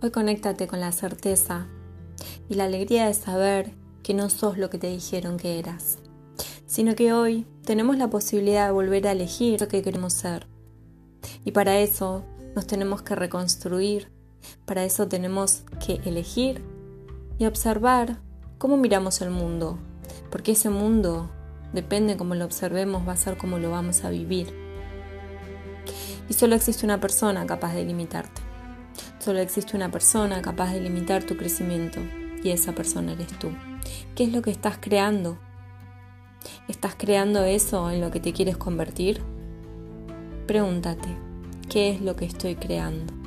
Hoy conéctate con la certeza y la alegría de saber que no sos lo que te dijeron que eras, sino que hoy tenemos la posibilidad de volver a elegir lo que queremos ser. Y para eso nos tenemos que reconstruir, para eso tenemos que elegir y observar cómo miramos el mundo, porque ese mundo, depende cómo lo observemos, va a ser como lo vamos a vivir. Y solo existe una persona capaz de limitarte. Solo existe una persona capaz de limitar tu crecimiento y esa persona eres tú. ¿Qué es lo que estás creando? ¿Estás creando eso en lo que te quieres convertir? Pregúntate, ¿qué es lo que estoy creando?